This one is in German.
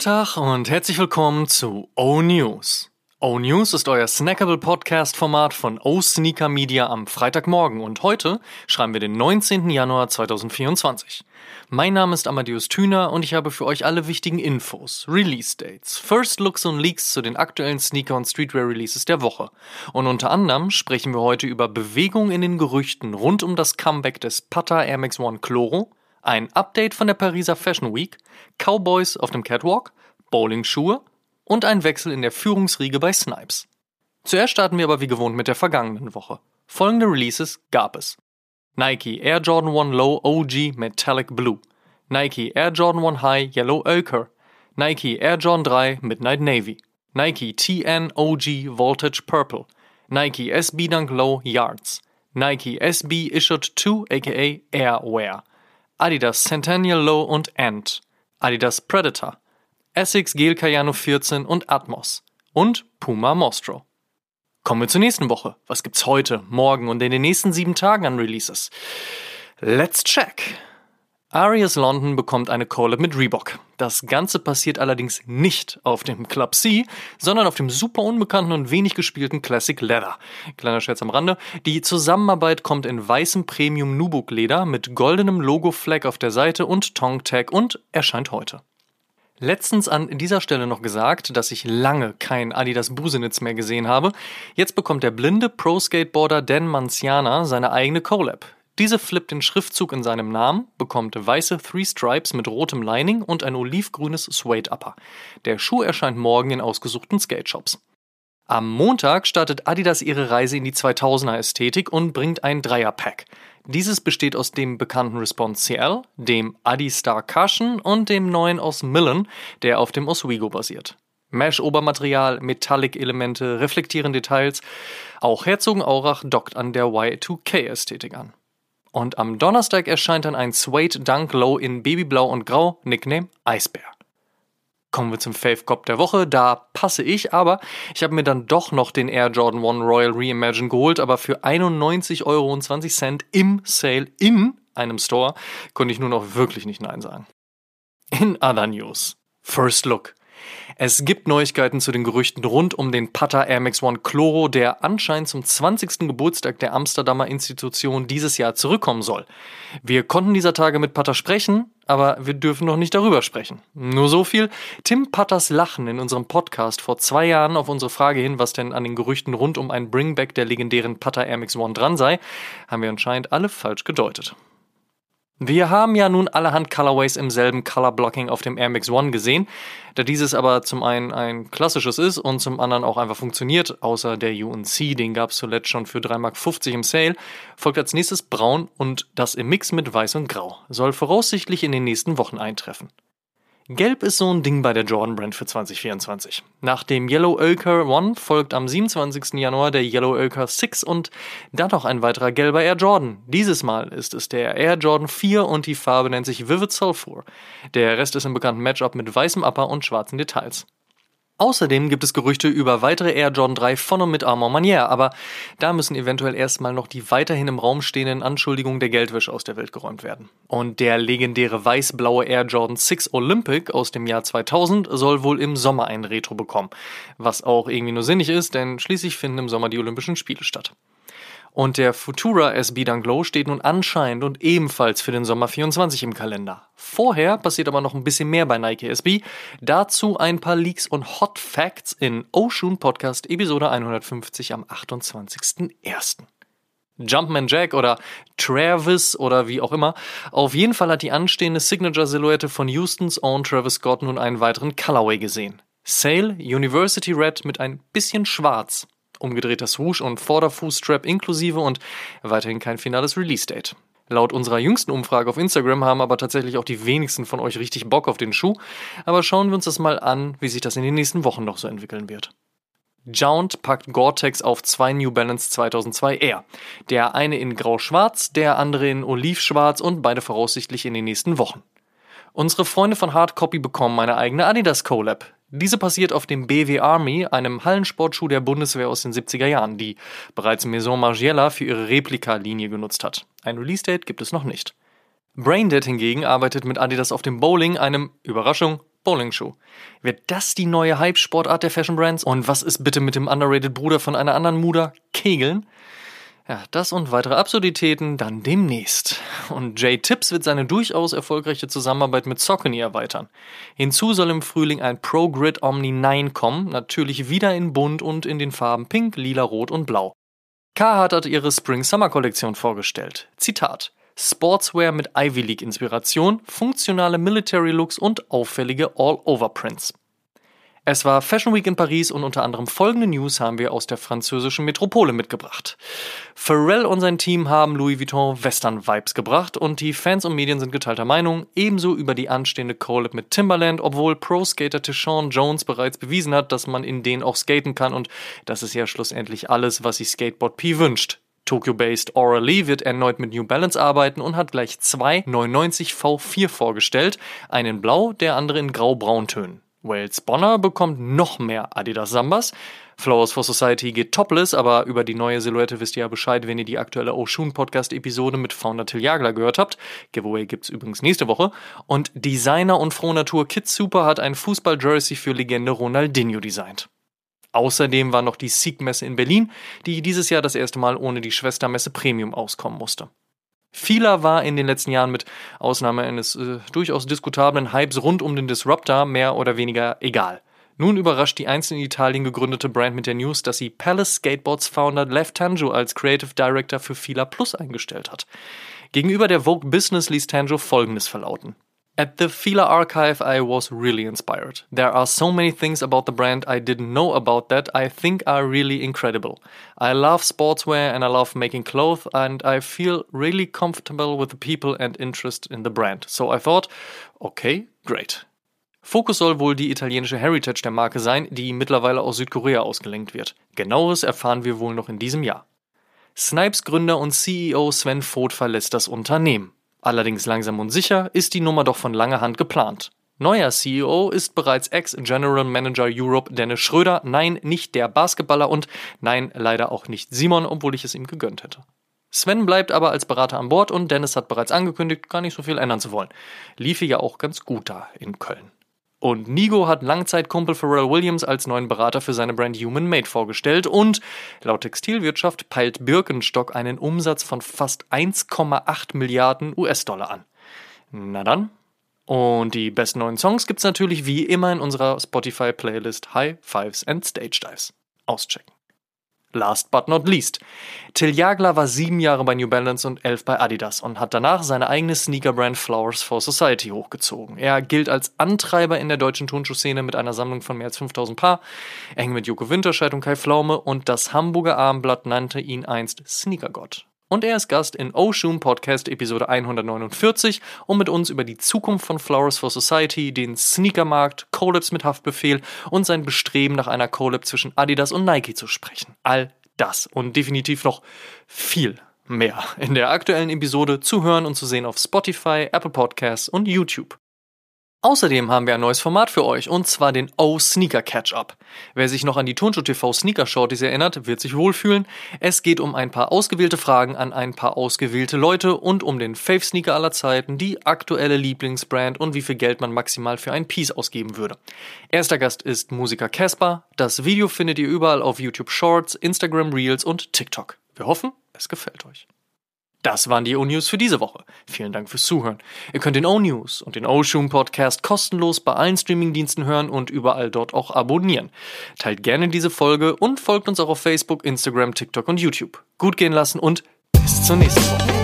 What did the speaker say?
Guten Tag und herzlich willkommen zu O News. O News ist euer snackable Podcast-Format von O Sneaker Media am Freitagmorgen und heute schreiben wir den 19. Januar 2024. Mein Name ist Amadeus Thüner und ich habe für euch alle wichtigen Infos, Release-Dates, First Looks und Leaks zu den aktuellen Sneaker- und Streetwear-Releases der Woche. Und unter anderem sprechen wir heute über Bewegung in den Gerüchten rund um das Comeback des Pata Air Max One Chloro, ein Update von der Pariser Fashion Week, Cowboys auf dem Catwalk, Bowling-Schuhe und ein Wechsel in der Führungsriege bei Snipes. Zuerst starten wir aber wie gewohnt mit der vergangenen Woche. Folgende Releases gab es. Nike Air Jordan 1 Low OG Metallic Blue, Nike Air Jordan 1 High Yellow Ochre, Nike Air Jordan 3 Midnight Navy, Nike TN OG Voltage Purple, Nike SB Dunk Low Yards, Nike SB Issued 2 aka Airwear, Adidas Centennial Low und Ant, Adidas Predator, Essex Gel Cayano 14 und Atmos und Puma Mostro. Kommen wir zur nächsten Woche. Was gibt's heute, morgen und in den nächsten sieben Tagen an Releases? Let's check! Arias London bekommt eine Collab mit Reebok. Das Ganze passiert allerdings nicht auf dem Club C, sondern auf dem super unbekannten und wenig gespielten Classic Leather. Kleiner Scherz am Rande. Die Zusammenarbeit kommt in weißem Premium Nubuk Leder mit goldenem Logo-Flag auf der Seite und Tong Tag und erscheint heute. Letztens an dieser Stelle noch gesagt, dass ich lange kein Adidas Busenitz mehr gesehen habe. Jetzt bekommt der blinde Pro-Skateboarder Dan Manciana seine eigene Collab. Diese flippt den Schriftzug in seinem Namen, bekommt weiße Three Stripes mit rotem Lining und ein olivgrünes Suede Upper. Der Schuh erscheint morgen in ausgesuchten Skate-Shops. Am Montag startet Adidas ihre Reise in die 2000er Ästhetik und bringt ein Dreierpack. Dieses besteht aus dem bekannten Response CL, dem Adistar Cushion und dem neuen aus Millen, der auf dem Oswego basiert. Mesh-Obermaterial, Metallic-Elemente, reflektieren Details. Auch Herzogenaurach dockt an der Y2K-Ästhetik an. Und am Donnerstag erscheint dann ein Suede Dunk Low in Babyblau und Grau, Nickname Eisbär. Kommen wir zum Fave Cop der Woche. Da passe ich, aber ich habe mir dann doch noch den Air Jordan 1 Royal Reimagine geholt, aber für 91,20 Euro im Sale in einem Store konnte ich nur noch wirklich nicht Nein sagen. In other news. First Look. Es gibt Neuigkeiten zu den Gerüchten rund um den Pata Air Max One Chloro, der anscheinend zum 20. Geburtstag der Amsterdamer Institution dieses Jahr zurückkommen soll. Wir konnten dieser Tage mit Pata sprechen, aber wir dürfen noch nicht darüber sprechen. Nur so viel. Tim Patters Lachen in unserem Podcast vor zwei Jahren auf unsere Frage hin, was denn an den Gerüchten rund um ein Bringback der legendären Pata Air Max One dran sei, haben wir anscheinend alle falsch gedeutet. Wir haben ja nun allerhand Colorways im selben Color Blocking auf dem Air Max One gesehen. Da dieses aber zum einen ein klassisches ist und zum anderen auch einfach funktioniert, außer der UNC, den gab es zuletzt schon für 3,50 Mark im Sale, folgt als nächstes Braun und das im Mix mit Weiß und Grau. Soll voraussichtlich in den nächsten Wochen eintreffen. Gelb ist so ein Ding bei der Jordan Brand für 2024. Nach dem Yellow Ochre One folgt am 27. Januar der Yellow Ochre 6 und dann noch ein weiterer gelber Air Jordan. Dieses Mal ist es der Air Jordan 4 und die Farbe nennt sich Vivid Sulfur. Der Rest ist im bekannten Matchup mit weißem Upper und schwarzen Details. Außerdem gibt es Gerüchte über weitere Air Jordan 3 von und mit Armand Manier, aber da müssen eventuell erstmal noch die weiterhin im Raum stehenden Anschuldigungen der Geldwäsche aus der Welt geräumt werden. Und der legendäre weiß-blaue Air Jordan 6 Olympic aus dem Jahr 2000 soll wohl im Sommer ein Retro bekommen. Was auch irgendwie nur sinnig ist, denn schließlich finden im Sommer die Olympischen Spiele statt. Und der Futura SB Dunk Low steht nun anscheinend und ebenfalls für den Sommer 24 im Kalender. Vorher passiert aber noch ein bisschen mehr bei Nike SB. Dazu ein paar Leaks und Hot Facts in Ocean Podcast Episode 150 am 28.01. Jumpman Jack oder Travis oder wie auch immer. Auf jeden Fall hat die anstehende Signature-Silhouette von Houstons Own Travis Scott nun einen weiteren Colorway gesehen. Sale University Red mit ein bisschen Schwarz umgedrehter Swoosh und Vorderfußstrap inklusive und weiterhin kein finales Release-Date. Laut unserer jüngsten Umfrage auf Instagram haben aber tatsächlich auch die wenigsten von euch richtig Bock auf den Schuh, aber schauen wir uns das mal an, wie sich das in den nächsten Wochen noch so entwickeln wird. Jount packt Gore-Tex auf zwei New Balance 2002 Air. Der eine in grau-schwarz, der andere in olivschwarz und beide voraussichtlich in den nächsten Wochen. Unsere Freunde von Hardcopy bekommen eine eigene Adidas Collab. Diese passiert auf dem BW Army, einem Hallensportschuh der Bundeswehr aus den 70er Jahren, die bereits Maison Margiela für ihre Replika-Linie genutzt hat. Ein Release-Date gibt es noch nicht. Braindead hingegen arbeitet mit Adidas auf dem Bowling, einem, Überraschung, Bowling-Schuh. Wird das die neue Hype-Sportart der Fashion Brands? Und was ist bitte mit dem underrated Bruder von einer anderen Mutter? Kegeln? Ja, das und weitere Absurditäten dann demnächst. Und Jay Tips wird seine durchaus erfolgreiche Zusammenarbeit mit Saucony erweitern. Hinzu soll im Frühling ein Pro Grid Omni 9 kommen, natürlich wieder in bunt und in den Farben Pink, Lila, Rot und Blau. Carhartt hat ihre Spring-Summer-Kollektion vorgestellt. Zitat. Sportswear mit Ivy League-Inspiration, funktionale Military-Looks und auffällige All-Over-Prints. Es war Fashion Week in Paris und unter anderem folgende News haben wir aus der französischen Metropole mitgebracht. Pharrell und sein Team haben Louis Vuitton Western Vibes gebracht und die Fans und Medien sind geteilter Meinung, ebenso über die anstehende Collab mit Timberland, obwohl Pro-Skater Tishawn Jones bereits bewiesen hat, dass man in denen auch skaten kann und das ist ja schlussendlich alles, was sich Skateboard P wünscht. Tokyo-based Aura Lee wird erneut mit New Balance arbeiten und hat gleich zwei 990 V4 vorgestellt, einen in Blau, der andere in Grau-Brauntönen. Wales Bonner bekommt noch mehr Adidas Sambas. Flowers for Society geht topless, aber über die neue Silhouette wisst ihr ja Bescheid, wenn ihr die aktuelle Oshun Podcast Episode mit Founder Till Jagler gehört habt. Giveaway gibt's übrigens nächste Woche. Und Designer und Frohnatur Kid Super hat ein Fußball-Jersey für Legende Ronaldinho designt. Außerdem war noch die Sieg-Messe in Berlin, die dieses Jahr das erste Mal ohne die Schwestermesse Premium auskommen musste. Vieler war in den letzten Jahren mit Ausnahme eines äh, durchaus diskutablen Hypes rund um den Disruptor mehr oder weniger egal. Nun überrascht die einst in Italien gegründete Brand mit der News, dass sie Palace Skateboards Founder Lev Tanjo als Creative Director für Fila Plus eingestellt hat. Gegenüber der Vogue Business ließ Tanjo folgendes verlauten. At the Fila archive, I was really inspired. There are so many things about the brand I didn't know about that I think are really incredible. I love sportswear and I love making clothes, and I feel really comfortable with the people and interest in the brand. So I thought, okay, great. Fokus soll wohl die italienische Heritage der Marke sein, die mittlerweile aus Südkorea ausgelenkt wird. Genaueres erfahren wir wohl noch in diesem Jahr. Snipes Gründer und CEO Sven Voth verlässt das Unternehmen. Allerdings langsam und sicher ist die Nummer doch von langer Hand geplant. Neuer CEO ist bereits Ex-General Manager Europe Dennis Schröder. Nein, nicht der Basketballer und nein, leider auch nicht Simon, obwohl ich es ihm gegönnt hätte. Sven bleibt aber als Berater an Bord und Dennis hat bereits angekündigt, gar nicht so viel ändern zu wollen. Liefe ja auch ganz gut da in Köln. Und Nigo hat Langzeitkumpel Pharrell Williams als neuen Berater für seine Brand Human Made vorgestellt und laut Textilwirtschaft peilt Birkenstock einen Umsatz von fast 1,8 Milliarden US-Dollar an. Na dann. Und die besten neuen Songs gibt's natürlich wie immer in unserer Spotify-Playlist High Fives and Stage Dives. Auschecken. Last but not least. Till Jagler war sieben Jahre bei New Balance und elf bei Adidas und hat danach seine eigene Sneakerbrand Flowers for Society hochgezogen. Er gilt als Antreiber in der deutschen Turnschuhszene mit einer Sammlung von mehr als 5000 Paar. eng mit Joko Winterscheid und Kai Pflaume und das Hamburger Abendblatt nannte ihn einst Sneakergott. Und er ist Gast in Oshun Podcast Episode 149, um mit uns über die Zukunft von Flowers for Society, den Sneakermarkt, Collabs mit Haftbefehl und sein Bestreben nach einer Collab zwischen Adidas und Nike zu sprechen. All das und definitiv noch viel mehr in der aktuellen Episode zu hören und zu sehen auf Spotify, Apple Podcasts und YouTube. Außerdem haben wir ein neues Format für euch und zwar den O Sneaker Catch-up. Wer sich noch an die Turnschuh TV Sneaker Shorties erinnert, wird sich wohlfühlen. Es geht um ein paar ausgewählte Fragen an ein paar ausgewählte Leute und um den Fave Sneaker aller Zeiten, die aktuelle Lieblingsbrand und wie viel Geld man maximal für ein Piece ausgeben würde. Erster Gast ist Musiker Casper. Das Video findet ihr überall auf YouTube Shorts, Instagram Reels und TikTok. Wir hoffen, es gefällt euch. Das waren die O-News für diese Woche. Vielen Dank fürs Zuhören. Ihr könnt den O-News und den O-Shoom Podcast kostenlos bei allen Streamingdiensten hören und überall dort auch abonnieren. Teilt gerne diese Folge und folgt uns auch auf Facebook, Instagram, TikTok und YouTube. Gut gehen lassen und bis zur nächsten Woche.